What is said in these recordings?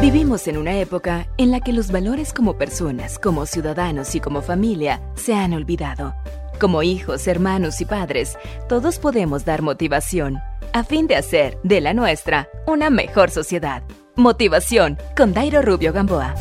Vivimos en una época en la que los valores como personas, como ciudadanos y como familia se han olvidado. Como hijos, hermanos y padres, todos podemos dar motivación a fin de hacer de la nuestra una mejor sociedad. Motivación con Dairo Rubio Gamboa.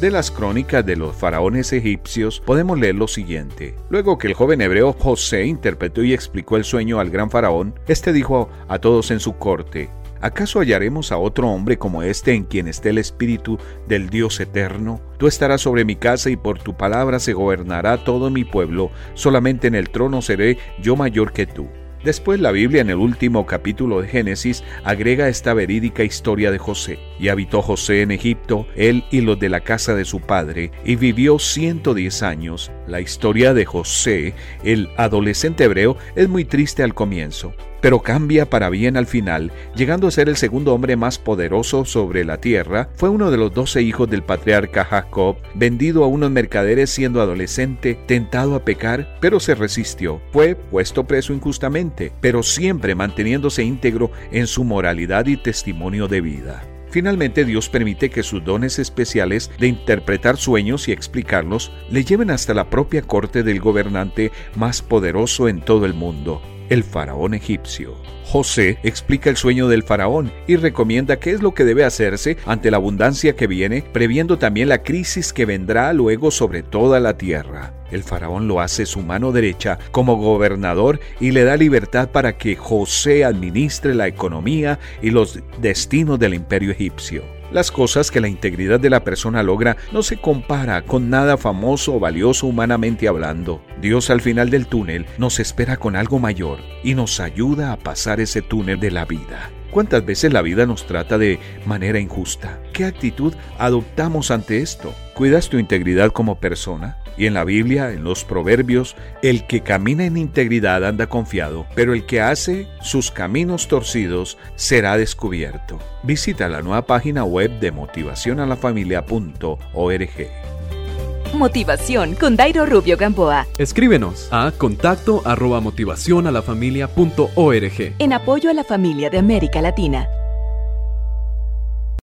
De las crónicas de los faraones egipcios podemos leer lo siguiente. Luego que el joven hebreo José interpretó y explicó el sueño al gran faraón, este dijo a todos en su corte, ¿Acaso hallaremos a otro hombre como este en quien esté el espíritu del Dios eterno? Tú estarás sobre mi casa y por tu palabra se gobernará todo mi pueblo, solamente en el trono seré yo mayor que tú. Después la Biblia en el último capítulo de Génesis agrega esta verídica historia de José. Y habitó José en Egipto, él y los de la casa de su padre, y vivió 110 años. La historia de José, el adolescente hebreo, es muy triste al comienzo pero cambia para bien al final, llegando a ser el segundo hombre más poderoso sobre la tierra, fue uno de los doce hijos del patriarca Jacob, vendido a unos mercaderes siendo adolescente, tentado a pecar, pero se resistió. Fue puesto preso injustamente, pero siempre manteniéndose íntegro en su moralidad y testimonio de vida. Finalmente Dios permite que sus dones especiales de interpretar sueños y explicarlos le lleven hasta la propia corte del gobernante más poderoso en todo el mundo, el faraón egipcio. José explica el sueño del faraón y recomienda qué es lo que debe hacerse ante la abundancia que viene, previendo también la crisis que vendrá luego sobre toda la tierra. El faraón lo hace su mano derecha como gobernador y le da libertad para que José administre la economía y los destinos del imperio egipcio. Las cosas que la integridad de la persona logra no se compara con nada famoso o valioso humanamente hablando. Dios al final del túnel nos espera con algo mayor y nos ayuda a pasar ese túnel de la vida. ¿Cuántas veces la vida nos trata de manera injusta? ¿Qué actitud adoptamos ante esto? ¿Cuidas tu integridad como persona? Y en la Biblia, en los proverbios, el que camina en integridad anda confiado, pero el que hace sus caminos torcidos será descubierto. Visita la nueva página web de motivacionalafamilia.org. Motivación con Dairo Rubio Gamboa. Escríbenos a contacto arroba motivacionalafamilia.org. En apoyo a la familia de América Latina.